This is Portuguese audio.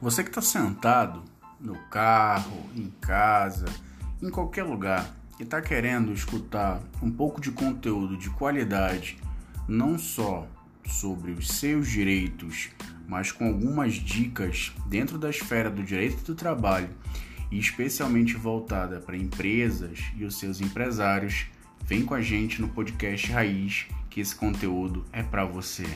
Você que está sentado no carro, em casa, em qualquer lugar e está querendo escutar um pouco de conteúdo de qualidade, não só sobre os seus direitos, mas com algumas dicas dentro da esfera do direito do trabalho e especialmente voltada para empresas e os seus empresários, vem com a gente no podcast Raiz, que esse conteúdo é para você.